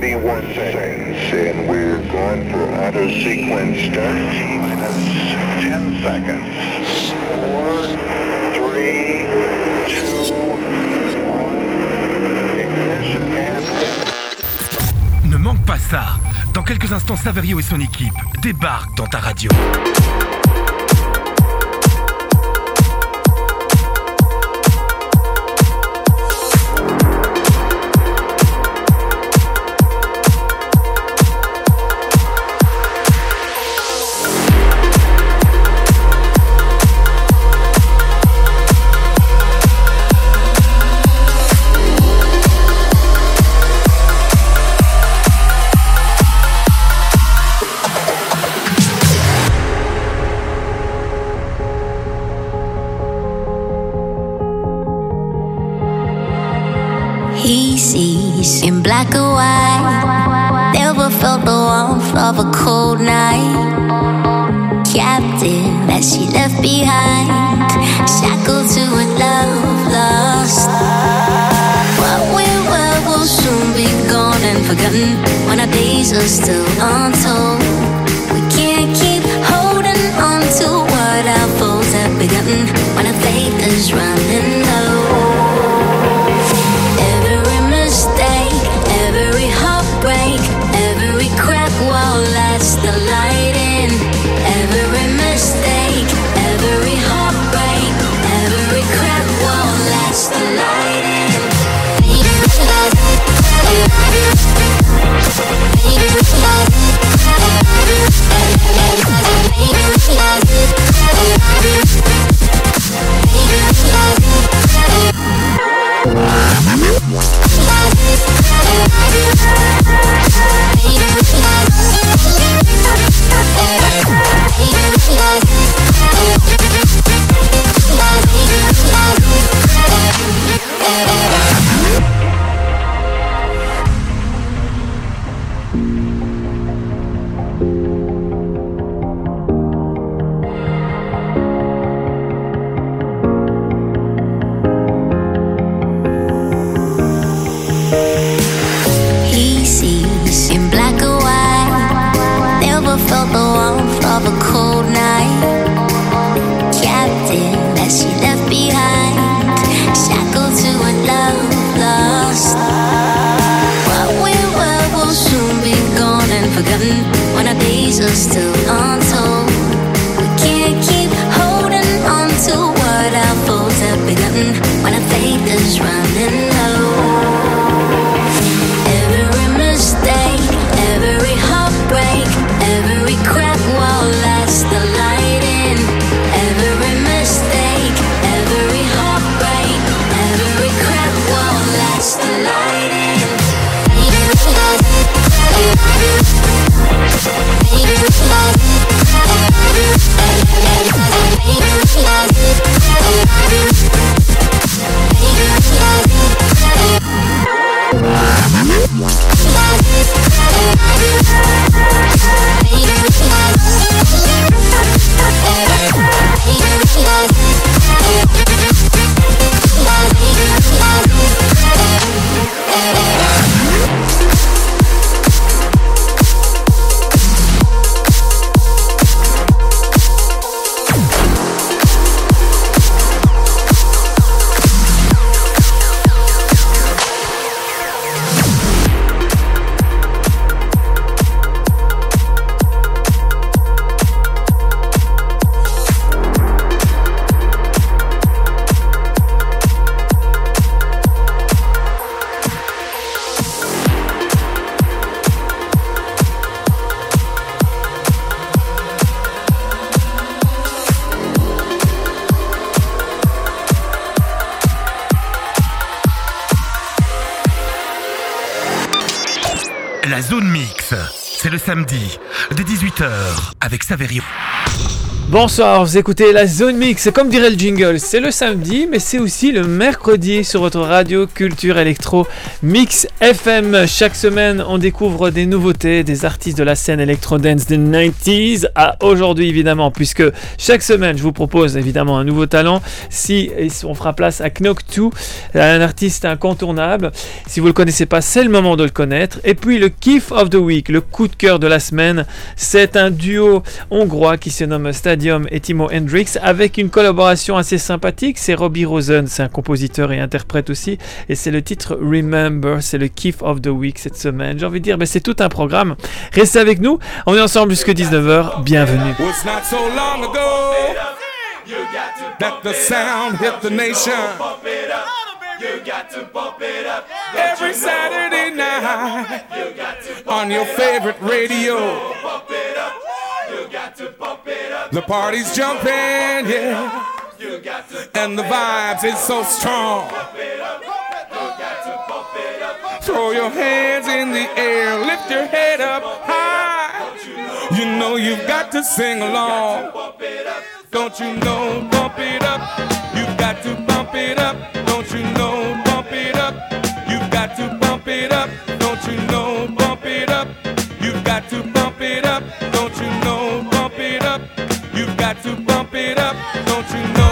31 seconds, and we're going for sequence start. Minus 10 seconds. 4, 3, 2, 1. Ignition and... Ne manque pas ça. Dans quelques instants, Saverio et son équipe débarquent dans ta radio. Black or white. Never felt the warmth of a cold night. Captive that she left behind. Shackled to a love lost. What we were will soon be gone and forgotten when our days are still untold. Saverio. Bonsoir, vous écoutez la Zone Mix. Comme dirait le jingle, c'est le samedi, mais c'est aussi le mercredi sur votre radio Culture Electro Mix FM. Chaque semaine, on découvre des nouveautés, des artistes de la scène Electro Dance des 90s à aujourd'hui, évidemment, puisque chaque semaine, je vous propose évidemment un nouveau talent. Si on fera place à Knock 2, un artiste incontournable. Si vous le connaissez pas, c'est le moment de le connaître. Et puis le Kiff of the Week, le coup de cœur de la semaine, c'est un duo hongrois qui se nomme Stade et Timo Hendrix avec une collaboration assez sympathique. C'est Robbie Rosen, c'est un compositeur et interprète aussi. Et c'est le titre Remember, c'est le kiff of the week cette semaine. J'ai envie de dire, mais c'est tout un programme. Restez avec nous, on est ensemble jusqu'à 19h. Bienvenue. that the sound hit the nation. You got to bump it up. Every Saturday night on your favorite radio. The party's jumping, yeah. And the vibes is so strong. Throw your hands in the air, lift your head up high. You know you've got to sing along. Don't you know, bump it up. You've got to bump it up. Don't you know, bump it up. You've got to bump it up. Don't you know, bump it up. You've got to got to bump it up. Don't you know,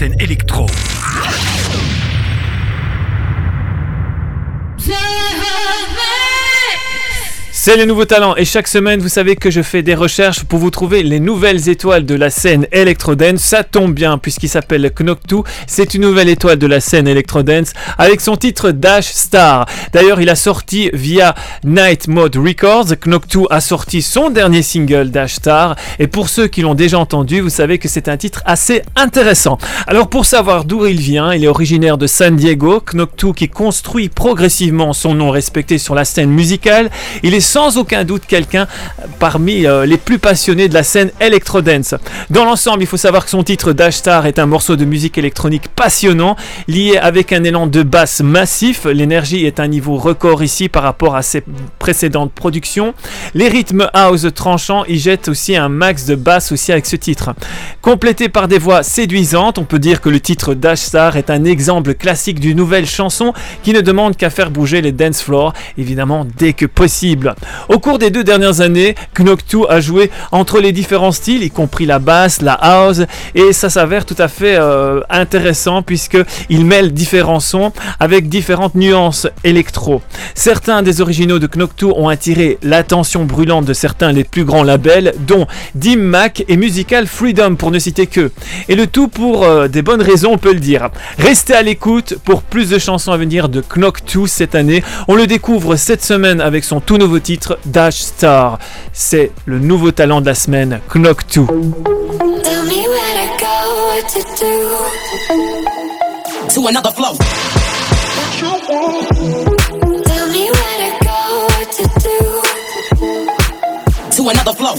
nouveau talent C'est les nouveaux talents et chaque semaine vous savez que je fais des recherches pour vous trouver les nouvelles étoiles de la scène Electrodance. Ça tombe bien puisqu'il s'appelle Knoctu. C'est une nouvelle étoile de la scène Electrodance avec son titre Dash Star. D'ailleurs il a sorti via Night Mode Records. Knoctu a sorti son dernier single Dash Star et pour ceux qui l'ont déjà entendu vous savez que c'est un titre assez intéressant. Alors pour savoir d'où il vient, il est originaire de San Diego. Knoctu qui construit progressivement son nom respecté sur la scène musicale. Il est sans aucun doute quelqu'un parmi euh, les plus passionnés de la scène electro-dance. Dans l'ensemble, il faut savoir que son titre Dash Star est un morceau de musique électronique passionnant, lié avec un élan de basse massif. L'énergie est un niveau record ici par rapport à ses précédentes productions. Les rythmes house tranchants y jettent aussi un max de basse aussi avec ce titre. Complété par des voix séduisantes, on peut dire que le titre Dash Star est un exemple classique d'une nouvelle chanson qui ne demande qu'à faire bouger les dance floors, évidemment dès que possible. Au cours des deux dernières années, Knoctu a joué entre les différents styles, y compris la basse, la house, et ça s'avère tout à fait euh, intéressant puisque il mêle différents sons avec différentes nuances électro. Certains des originaux de Knoctu ont attiré l'attention brûlante de certains des plus grands labels, dont Dim Mac et Musical Freedom pour ne citer que. Et le tout pour euh, des bonnes raisons, on peut le dire. Restez à l'écoute pour plus de chansons à venir de Knoctu cette année. On le découvre cette semaine avec son tout nouveau titre Dash Star. C'est le nouveau talent de la semaine, to another flow.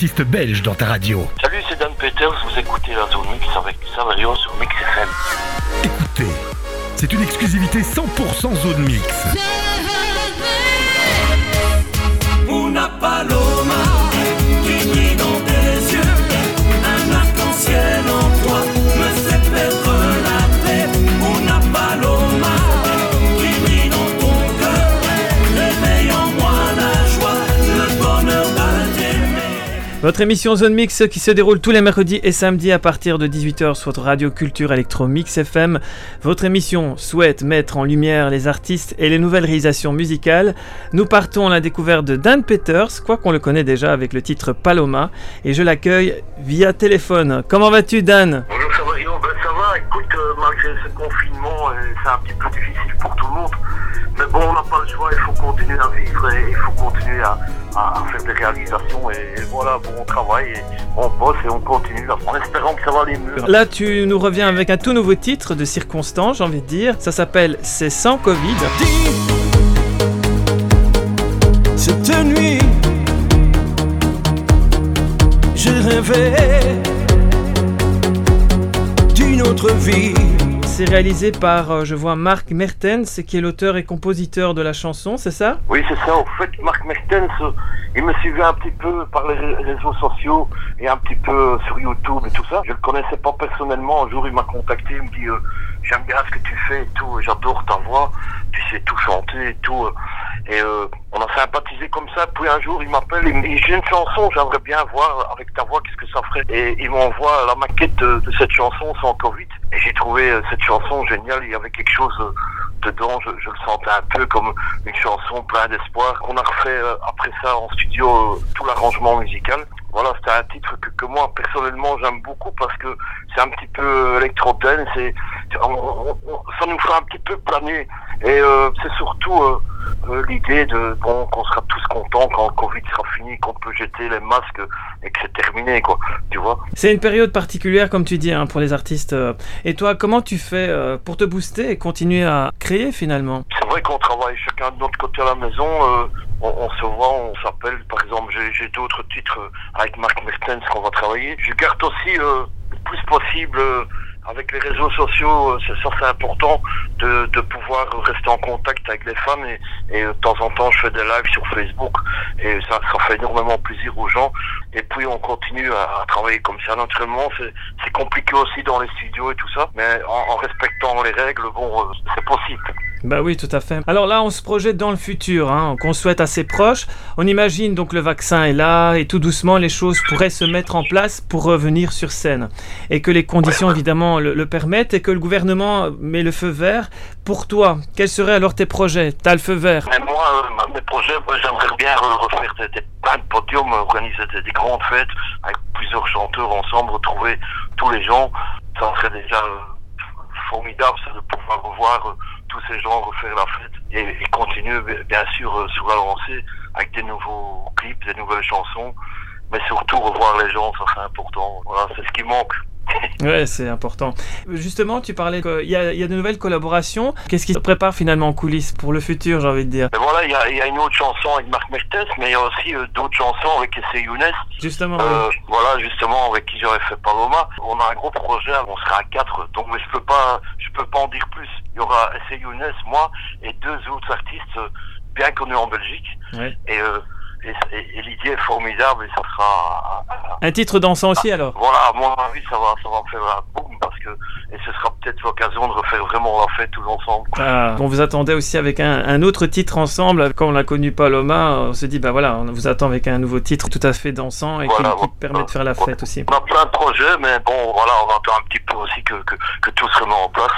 Monte le volume et découvre un artiste belge dans ta radio. Salut, c'est Dan Peters, vous écoutez la zone mix avec Saverio sur Mix FM. Écoutez, c'est une exclusivité 100% zone mix. Votre émission Zone Mix qui se déroule tous les mercredis et samedis à partir de 18h sur votre radio culture électro Mix FM. Votre émission souhaite mettre en lumière les artistes et les nouvelles réalisations musicales. Nous partons à la découverte de Dan Peters, quoi qu'on le connaît déjà avec le titre Paloma, et je l'accueille via téléphone. Comment vas-tu Dan? Va, écoute, euh, malgré ce confinement, euh, c'est un petit peu difficile pour tout le monde. Mais bon, on n'a pas le choix, il faut continuer à vivre et il faut continuer à, à- à faire des réalisations. Et, et voilà, bon, on travaille et on bosse et on continue en espérant que ça va aller mieux. Là, tu nous reviens avec un tout nouveau titre de circonstance, j'ai envie de dire. Ça s'appelle C'est sans Covid. Cette nuit, je rêvais vie. C'est réalisé par, euh, je vois, Marc Mertens, qui est l'auteur et compositeur de la chanson, c'est ça? Oui, c'est ça. Au fait, Marc Il me suivait un petit peu par les ré- réseaux sociaux et un petit peu sur YouTube et tout ça. Je le connaissais pas personnellement. Un jour, il m'a contacté, il me dit euh, J'aime bien ce que tu fais et tout, j'adore ta voix, tu sais tout chanter et tout. euh. Et euh, on a sympathisé comme ça. Puis un jour, il m'appelle, il me dit J'ai une chanson, j'aimerais bien voir avec ta voix qu'est-ce que ça ferait. Et il m'envoie la maquette de, cette chanson sans Covid. Et j'ai trouvé cette chanson géniale. Il y avait quelque chose dedans. Je, le sentais un peu comme une chanson plein d'espoir. On a refait après ça en studio euh, tout l'arrangement musical. Voilà, c'était un titre que, que moi personnellement j'aime beaucoup parce que c'est un petit peu électro on- on- on- ça nous fait un petit peu planer. Et euh, c'est surtout euh, euh, l'idée de bon qu'on sera tous contents quand le Covid sera fini, qu'on peut jeter les masques et que c'est terminé quoi. Tu vois? C'est une période particulière, comme tu dis, hein, pour les artistes. euh. Et toi, comment tu fais euh, pour te booster et continuer à créer finalement? C'est vrai qu'on travaille chacun de notre côté à la maison. On, se voit, on s'appelle. Par exemple, j'ai- d'autres titres avec Marc Mertens qu'on va travailler. Je garde aussi euh, le plus possible euh, avec les réseaux sociaux. euh, c'est- ça, c'est important de, pouvoir rester en contact avec les fans. Et, euh, de temps en temps, je fais des lives sur Facebook. Et ça, ça fait énormément plaisir aux gens. Et puis, on continue à, à travailler comme ça. Naturellement, c'est compliqué aussi dans les studios et tout ça. Mais en, respectant les règles, bon, c'est possible. Bah oui, tout à fait. Alors là, on se projette dans le futur, hein, qu'on souhaite assez proche. On imagine donc le vaccin est là et tout doucement les choses pourraient se mettre en place pour revenir sur scène. Et que les conditions évidemment le, permettent et que le gouvernement met le feu vert. Pour toi, quels seraient alors tes projets? T'as le feu vert Mais moi, euh, mes projets, j'aimerais bien re- refaire des, des, de podiums, organiser des, des grandes fêtes avec plusieurs chanteurs ensemble, retrouver tous les gens. Ça serait déjà euh, formidable ça, de pouvoir revoir euh, tous ces gens, refaire la fête et, continuer bi- bien sûr euh, sur la lancée avec des nouveaux clips, des nouvelles chansons, mais surtout revoir les gens, ça c'est important. Voilà, c'est ce qui manque. Ouais, c'est important. Justement, tu parlais qu'il y, a- il y a de nouvelles collaborations. Qu'est-ce qui se prépare finalement en coulisses pour le futur, j'ai envie de dire? Mais voilà, il y a, il y a une autre chanson avec Marc Mertens, mais il y a aussi euh, d'autres chansons avec Essay Younes. Justement, Euh, voilà, justement, avec qui j'aurais fait Paloma. On a un gros projet, on sera à quatre, donc mais je peux pas, je peux pas en dire plus. Il y aura Essay Younes, moi, et deux autres artistes euh, bien connus en Belgique. Ouais. Et, euh, et, et- et l'idée est formidable et ça sera, un titre dansant aussi alors voilà, à mon avis, ça va, ça va faire un boom parce que, et ce sera peut-être l'occasion de refaire vraiment la fête tous ensemble. Ah, on vous attendait aussi avec un, un autre titre ensemble. Quand on a connu Paloma, on se dit, bah voilà, on vous attend avec un nouveau titre tout à fait dansant et qui- Voilà, qui, voilà. permet de faire la fête aussi. On a plein de projets, mais bon, voilà, on attend un petit peu aussi que, que, que tout se remette en place.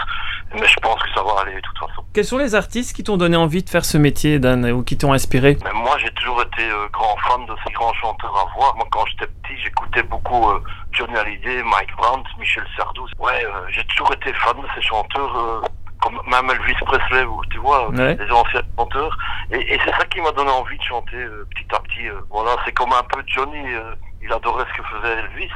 Mais je pense que ça va aller de toute façon. Quels sont les artistes qui t'ont donné envie de faire ce métier, Dan, ou qui t'ont inspiré? Mais moi, j'ai toujours été euh, grand fan de ces grands chanteurs à voix. Moi, quand j'étais petit, j'écoutais beaucoup euh, Johnny Hallyday, Mike Brandt, Michel Sardou. Ouais, euh, j'ai toujours été fan de ces chanteurs, euh, comme même Elvis Presley, tu vois, Ouais. les anciens chanteurs. Et, et c'est ça qui m'a donné envie de chanter euh, petit à petit. euh. voilà, c'est comme un peu Johnny, euh, il adorait ce que faisait Elvis.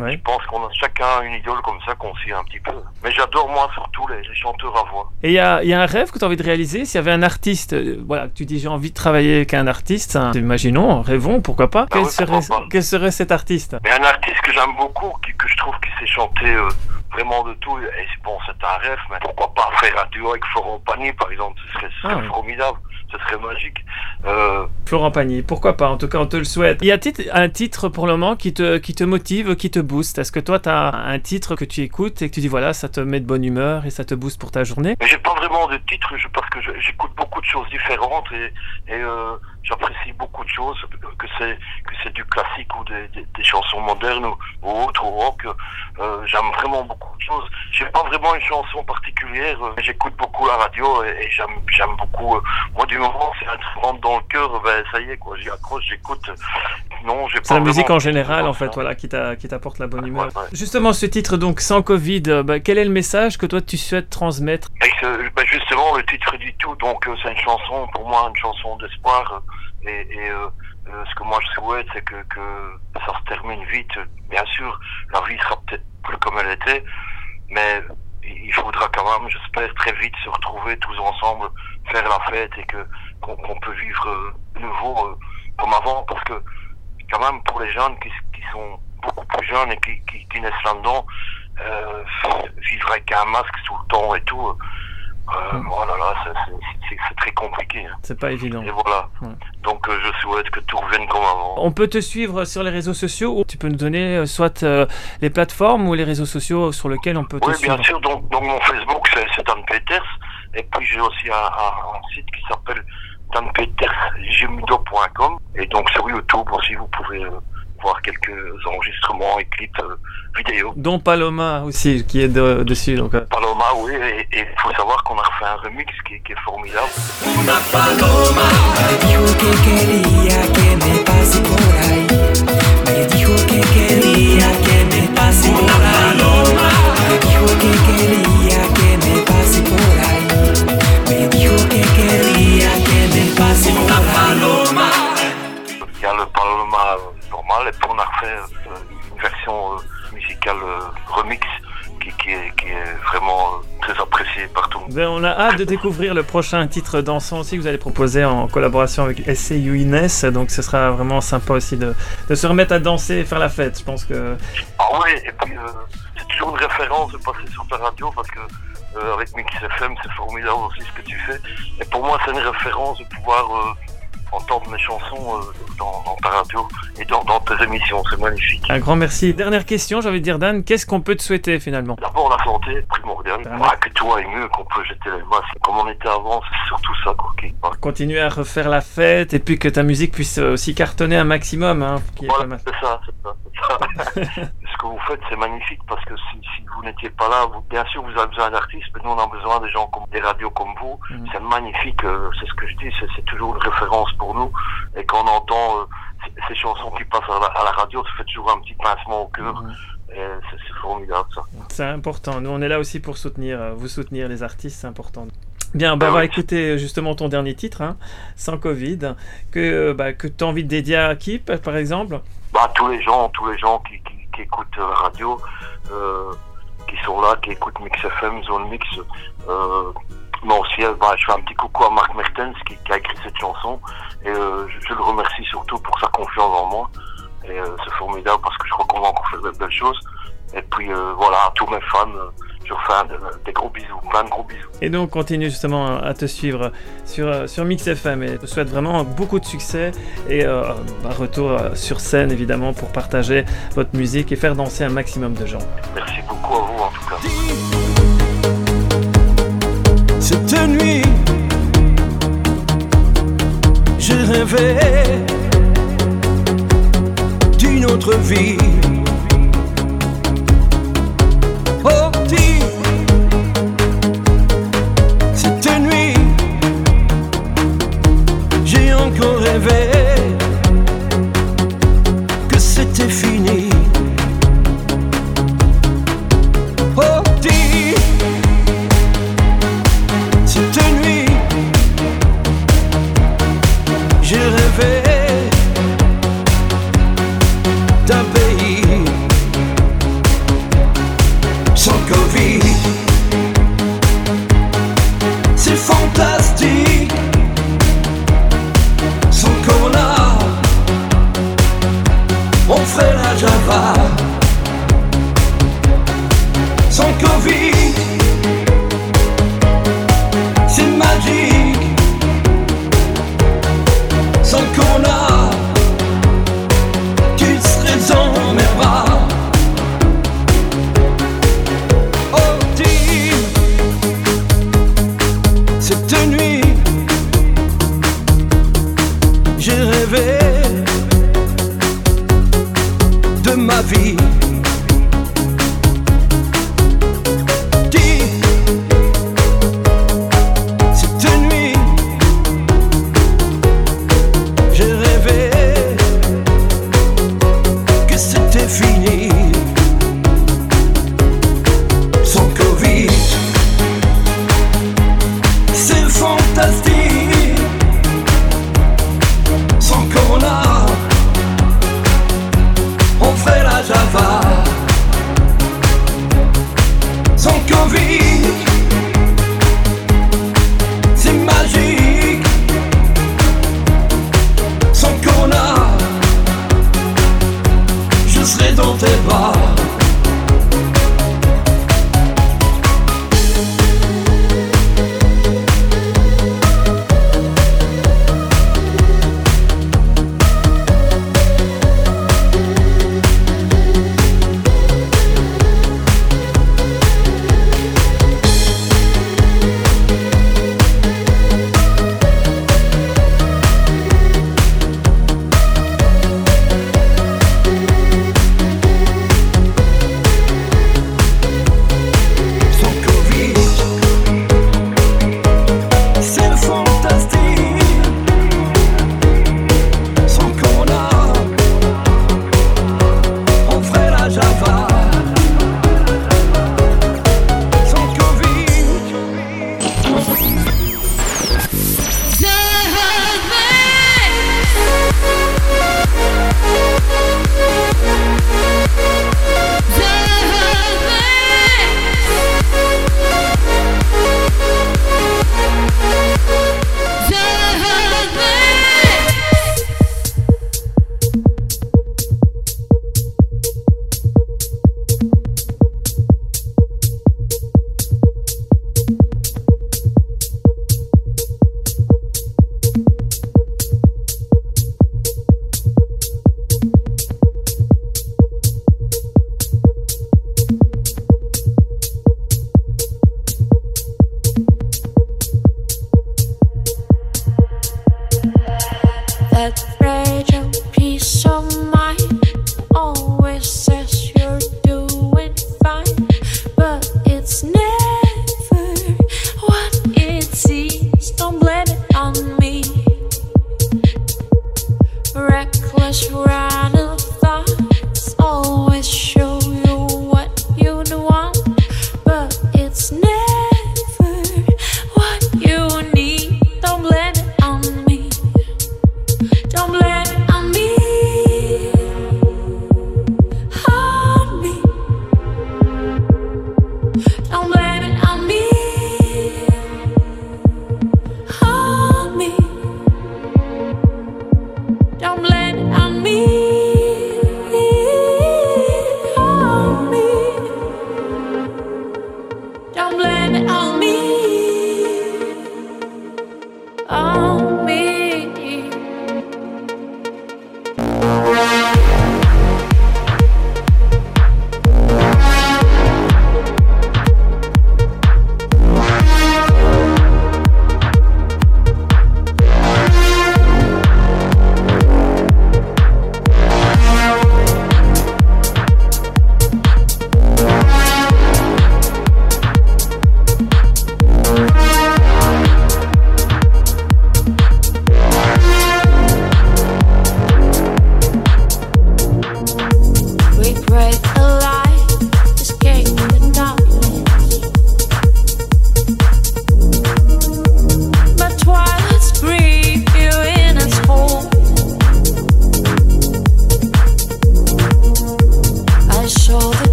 Ouais. Je pense qu'on a chacun une idole comme ça qu'on suit un petit peu. Mais j'adore moi surtout les, les chanteurs à voix. Et il y a, il y a un rêve que tu as envie de réaliser? S'il y avait un artiste, euh, voilà, tu dis j'ai envie de travailler avec un artiste, hein, imaginons, rêvons, pourquoi pas. Quel, oui, pourquoi serait, pas. quel serait cet artiste? Mais un artiste que j'aime beaucoup, qui, que je trouve qui sait chanter euh, vraiment de tout, et bon, c'est un rêve, mais pourquoi pas faire un duo avec Florent Pagny, par exemple, ce serait, ce serait Ah formidable, ce serait magique. Euh, Florent Pagny, pourquoi pas En tout cas, on te le souhaite. Il y a tit- un titre pour le moment qui te, qui te motive, qui te booste Est-ce que toi, tu as un titre que tu écoutes et que tu dis voilà, ça te met de bonne humeur et ça te booste pour ta journée? J'ai pas vraiment de titre, je, parce que j'écoute beaucoup de choses différentes et, et euh, j'apprécie beaucoup de choses, que c'est que c'est du classique ou des, des, des chansons modernes ou, ou autres, ou rock. Euh, j'aime vraiment beaucoup de choses. J'ai pas vraiment une chanson particulière, euh, j'écoute beaucoup la radio et, et j'aime j'aime beaucoup. euh, moi, du moment c'est un truc rentre dans le cœur, ben ça y est, quoi. J'y accroche, j'écoute. Non, j'ai pas. C'est la musique en général, en fait, voilà, qui t'a- qui t'apporte la bonne humeur. Ouais, ouais. Justement, ce titre, donc, sans Covid, bah, quel est le message que toi, tu souhaites transmettre? Ben justement, le titre dit tout. Donc, c'est une chanson, pour moi, une chanson d'espoir. Et, euh, euh, ce que moi je souhaite, c'est que, ça se termine vite. Bien sûr, la vie sera peut-être plus comme elle était, mais il faudra quand même, j'espère, très vite se retrouver tous ensemble, faire la fête et que qu'on qu'on peut vivre euh, nouveau euh, comme avant. Parce que quand même, pour les jeunes qui, sont beaucoup plus jeunes et qui, qui, qui naissent là-dedans, vivre avec un masque tout le temps et tout, euh, voilà, là, c'est- très compliqué. hein. C'est pas évident. Et voilà. Ouais. Donc, euh, je souhaite que tout revienne comme avant. On peut te suivre sur les réseaux sociaux ou tu peux nous donner euh, soit euh, les plateformes ou les réseaux sociaux sur lesquels on peut te Oui, suivre. bien sûr. Donc, donc mon Facebook, c'est Dan Peters. Et puis, j'ai aussi un, un- un site qui s'appelle danpetersgemudo.com. Et donc, sur YouTube aussi, vous pouvez euh, voir quelques enregistrements et clips euh, vidéo. Dont Paloma aussi, qui est de- dessus. Donc, euh, Paloma, oui. Et il faut savoir qu'on a refait un remix qui, qui est formidable. Una paloma Me dijo que quería que me pase por ahí. Et puis, on a refait euh, une version euh, musicale euh, remix qui, qui, est, qui est vraiment très appréciée par tout le monde. ben, on a hâte de découvrir le prochain titre dansant aussi que vous allez proposer en collaboration avec SCU Inès. Donc ce sera vraiment sympa aussi de, de se remettre à danser et faire la fête. Je pense que Ah oui, et puis euh, c'est toujours une référence de passer sur ta radio parce que euh, avec Mix FM, c'est formidable aussi ce que tu fais. Et pour moi, c'est une référence de pouvoir euh, entendre mes chansons euh, dans, dans ta radio et dans, dans tes émissions. C'est magnifique. un grand merci. Dernière question, j'ai envie de dire Dan, qu'est-ce qu'on peut te souhaiter finalement? D'abord, la santé, primordiale. Ah, Ah, que tout aille mieux, qu'on peut jeter les masques. Comme on était avant, c'est surtout ça. Quoi, qui... Continuer à refaire la fête et puis que ta musique puisse euh, aussi cartonner un maximum. Hein, Voilà, c'est ça, c'est ça, ça. Ce que vous faites, c'est magnifique parce que si, si vous n'étiez pas là, vous, bien sûr, vous avez besoin d'artistes, mais nous, on a besoin des gens comme des radios comme vous. Mhm. C'est magnifique, euh, c'est ce que je dis, c'est, c'est toujours une référence pour nous. Et quand on entend euh, ces chansons qui passent à la, à la radio, ça fait toujours un petit pincement au cœur. Et c'est, formidable, ça. C'est important. Nous, on est là aussi pour soutenir, euh, vous soutenir les artistes, c'est important. Bien, bah, Ah on va oui. écouter euh, justement ton dernier titre, hein, sans Covid, que, bah, que tu as envie de dédier à qui, par exemple? Bah, tous les gens, tous les gens qui, qui, qui écoutent la radio, euh, qui sont là, qui écoutent Mix FM, Zone Mix. Euh, aussi, bah, je fais un petit coucou à Marc Mertens qui, qui a écrit cette chanson. Et euh, je, je le remercie surtout pour sa confiance en moi. Et euh, c'est formidable parce que je crois qu'on va encore faire de belles choses. Et puis euh, voilà, à tous mes fans, euh, je leur fais des gros bisous, plein de gros bisous. Et donc, continue justement à te suivre sur, sur Mix FM et je te souhaite vraiment beaucoup de succès et euh, un retour euh, sur scène évidemment pour partager votre musique et faire danser un maximum de gens. Merci beaucoup à vous en tout cas. Je rêvais d'une autre vie. Oh, dis, cette nuit, j'ai encore rêvé 봐.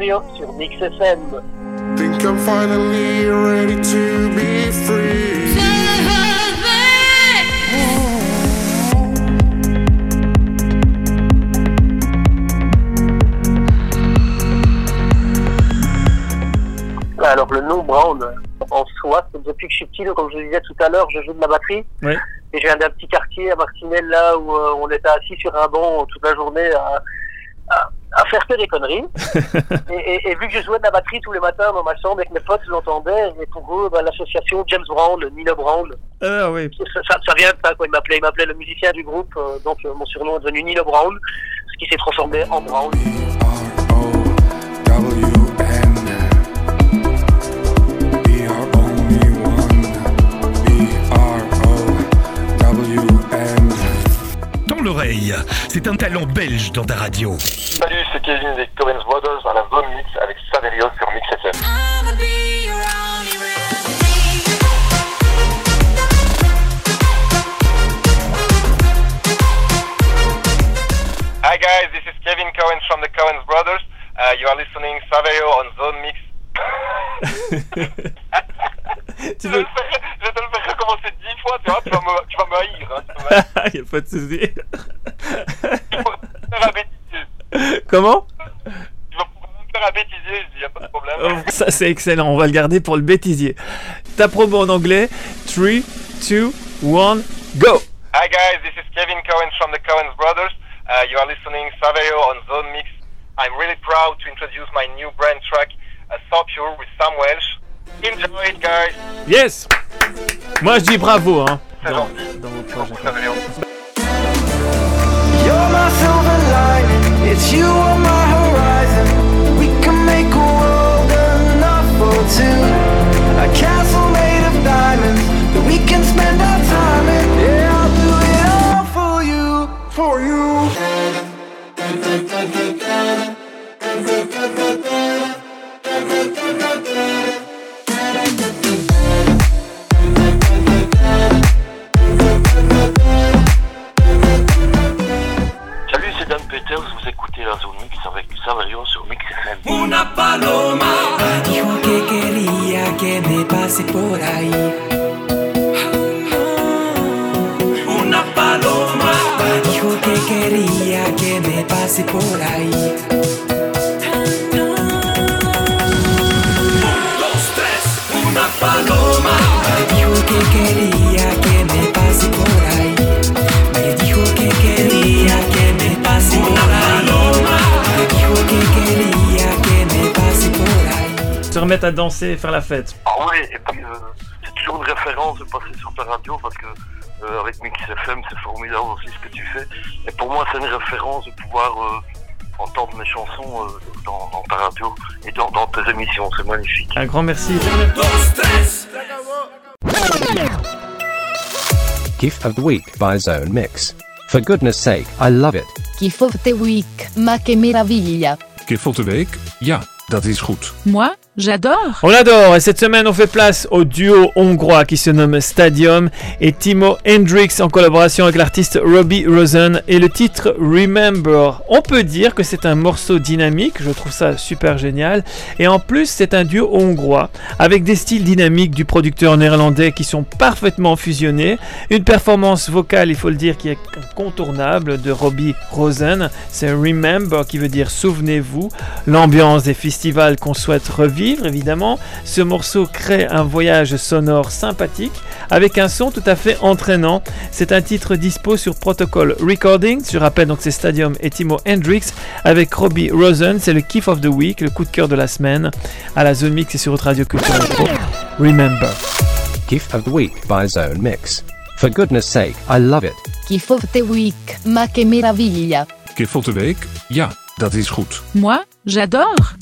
Sur Mix FM. Think I'm finally ready to be free. Alors le nom Brown, en soi, c'est depuis que je suis petit, comme je le disais tout à l'heure, je joue de la batterie. Et je viens d'un petit quartier à Martinelle, là où euh, on était assis sur un banc toute la journée à, à, à faire que des conneries. et, et- et vu que je jouais de la batterie tous les matins dans ma chambre et que mes potes l'entendaient, et pour eux, bah, l'association James Brown, Nino Brown, Ah oui. ça, ça- ça vient de ça, quoi. Il m'appelait, il m'appelait le musicien du groupe, euh, donc euh, mon surnom est devenu Nino Brown, ce qui s'est transformé en Brown. C'est un talent belge dans ta radio. Salut, c'est Kevin des Coven's Brothers à la zone mix avec Saverio sur Mix FM. Hi guys, this is Kevin Cohen from the Cohen Brothers. Uh, you are listening Saverio on Zone Mix. Tu je, veux- vais te faire- je vais te le faire recommencer dix fois, tu vois, tu vas me, tu vas me haïr. Hein, tu vas me haïr. y a pas de souci. Tu vas me bêtisier. Comment? Tu vas me faire un bêtisier, je dis, y a pas de problème. Oh, Ça c'est excellent, on va le garder pour le bêtisier. Ta promo en anglais 3, 2, 1, go Hi guys, this is Kevin Cohen from the Cohen's Brothers. Uh, you are listening Saverio on Zone Mix. I'm really proud to introduce my new brand track, uh, So Pure with Sam Welsh. Enjoy it guys. Yes Moi je dis bravo hein. C'est Dans, gentil. dans vos projets. Saverio. You're my silver lining, it's you on my horizon. We can make a world enough for two. A castle made of diamonds that we can spend our time in. Yeah, I'll do it all for you, for you. À danser et faire la fête. Ah oui, et puis euh, c'est toujours une référence de passer sur ta radio parce que euh, avec Mix FM, c'est formidable aussi ce que tu fais. Et pour moi, c'est une référence de pouvoir euh, entendre mes chansons euh, dans, dans ta radio et dans, dans tes émissions. C'est magnifique. Un grand merci. Gift of the Week by Zone Mix. For goodness sake, I love it. Gift of the Week, ma che meraviglia. Gift of the Week? Ja, dat is goed. Moi, j'adore. On l'adore. Et cette semaine on fait place au duo hongrois qui se nomme Stadium et Timo Hendrix en collaboration avec l'artiste Robbie Rosen et le titre Remember. On peut dire que c'est un morceau dynamique, je trouve ça super génial. Et en plus c'est un duo hongrois avec des styles dynamiques du producteur néerlandais qui sont parfaitement fusionnés, une performance vocale il faut le dire qui est incontournable de Robbie Rosen, c'est Remember qui veut dire souvenez-vous, l'ambiance des festivals qu'on souhaite revivre évidemment. Ce morceau crée un voyage sonore sympathique avec un son tout à fait entraînant. C'est un titre dispo sur Protocol Recordings. Je rappelle donc c'est Stadium et Timo Hendrix avec Robbie Rosen. C'est le kiff of the week, le coup de cœur de la semaine à la zone mix et sur votre radio culture. Electro. Remember. Gift of the Week by Zone Mix. For goodness sake, I love it. Gift of the Week, ma che meraviglia. Gift of the Week? Ja, dat is goed. Moi, j'adore.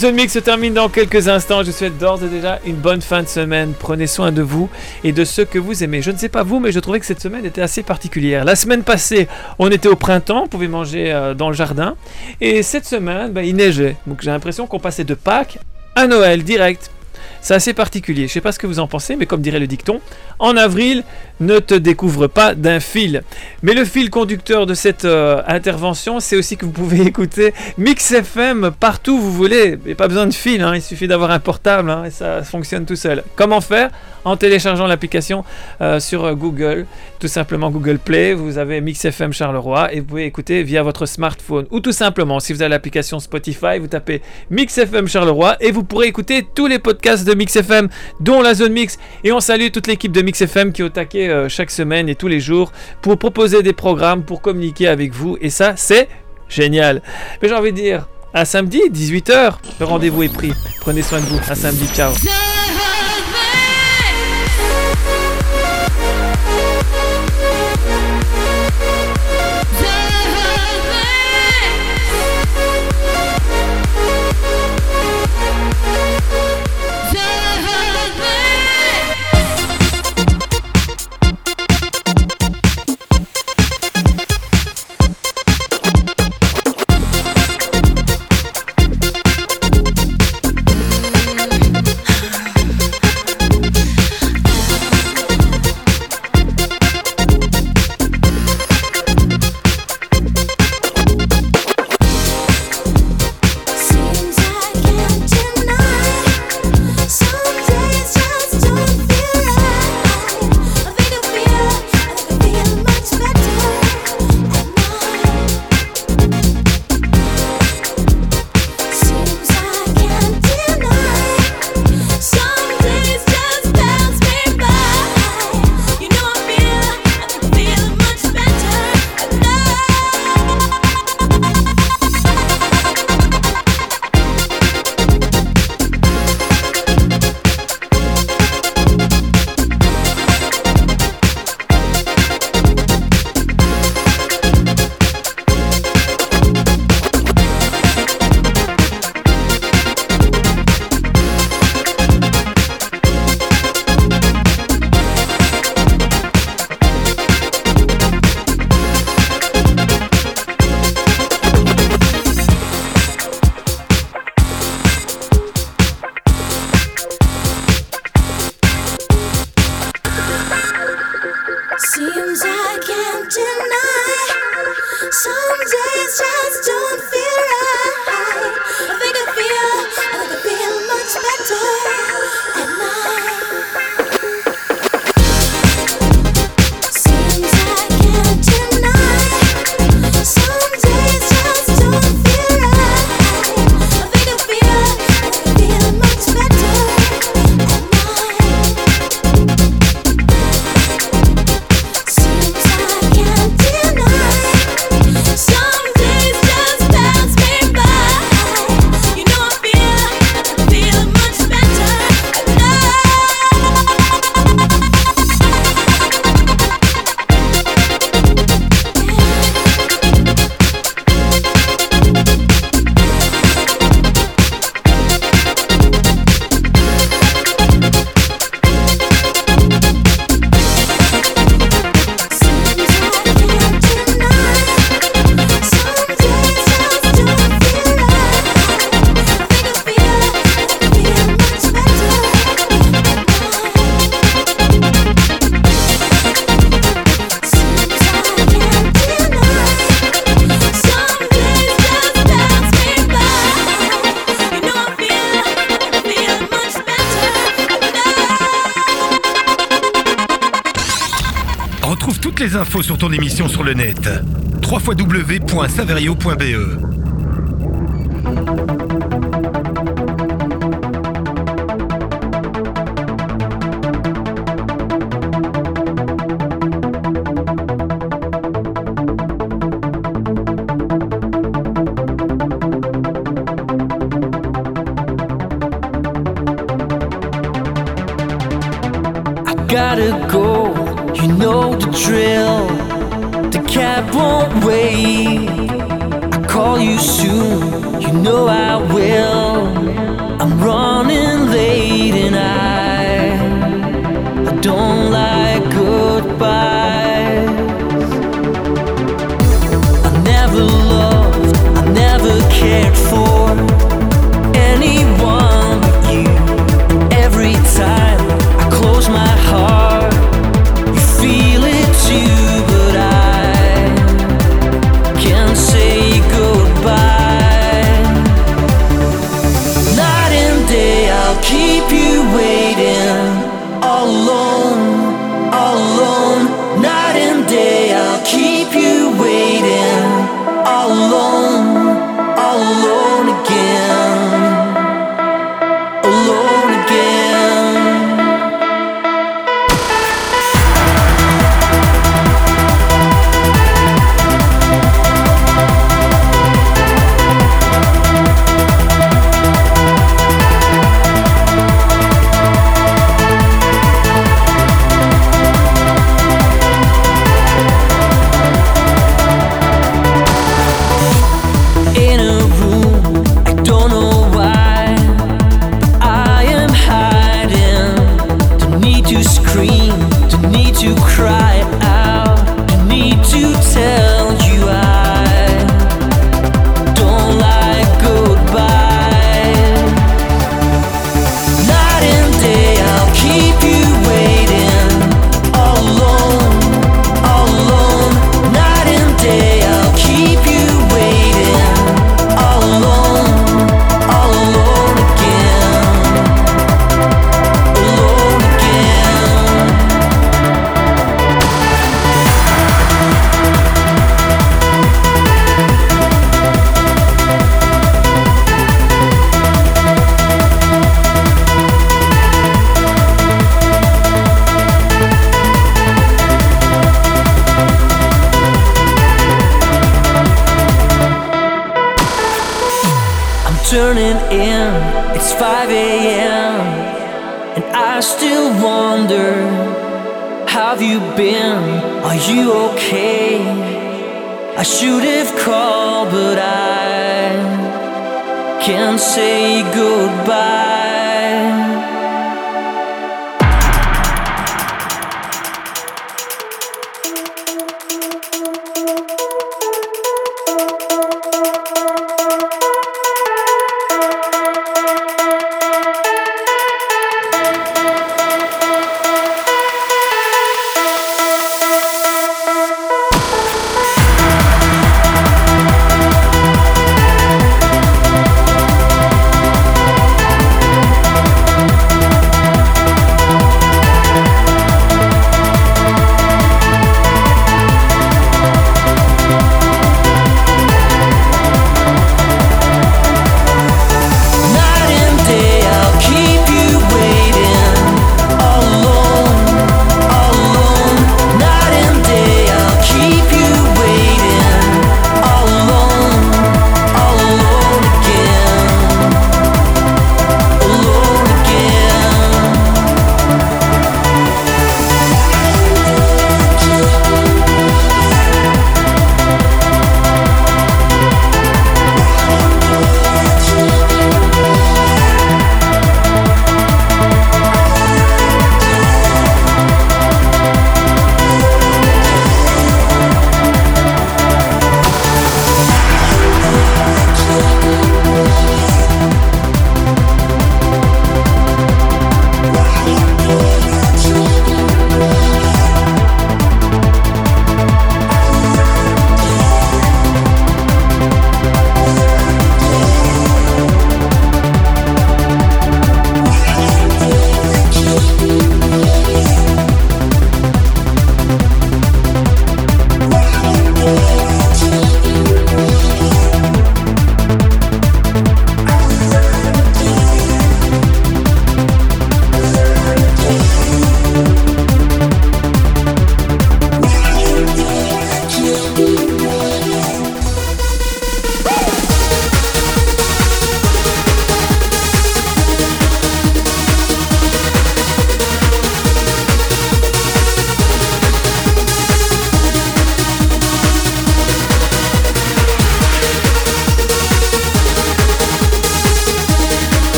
Zone mix se termine dans quelques instants. Je vous souhaite d'ores et déjà une bonne fin de semaine. Prenez soin de vous et de ceux que vous aimez. Je ne sais pas vous, mais je trouvais que cette semaine était assez particulière. La semaine passée, on était au printemps, on pouvait manger euh, dans le jardin. Et cette semaine, ben, il neigeait. Donc j'ai l'impression qu'on passait de Pâques à Noël direct. C'est assez particulier. Je sais pas ce que vous en pensez, mais comme dirait le dicton, en avril, ne te découvre pas d'un fil. Mais le fil conducteur de cette euh, intervention, c'est aussi que vous pouvez écouter Mix FM partout où vous voulez. Il n'y a pas besoin de fil, hein, il suffit d'avoir un portable hein, et ça fonctionne tout seul. Comment faire? En téléchargeant l'application euh, sur Google, tout simplement Google Play. Vous avez Mix FM Charleroi et vous pouvez écouter via votre smartphone. Ou tout simplement, si vous avez l'application Spotify, vous tapez Mix FM Charleroi et vous pourrez écouter tous les podcasts de Mix FM, dont la zone Mix. Et on salue toute l'équipe de Mix FM qui est au taquet euh, chaque semaine et tous les jours pour proposer des programmes, pour communiquer avec vous. Et ça, c'est génial. Mais j'ai envie de dire, à samedi, 18h, le rendez-vous est pris. Prenez soin de vous. À samedi, ciao. www.saverio.be gotta go, you know the drill. cab won't wait. I call you soon, you know I will. I'm running late and I, I don't like goodbyes. I never loved, I never cared for.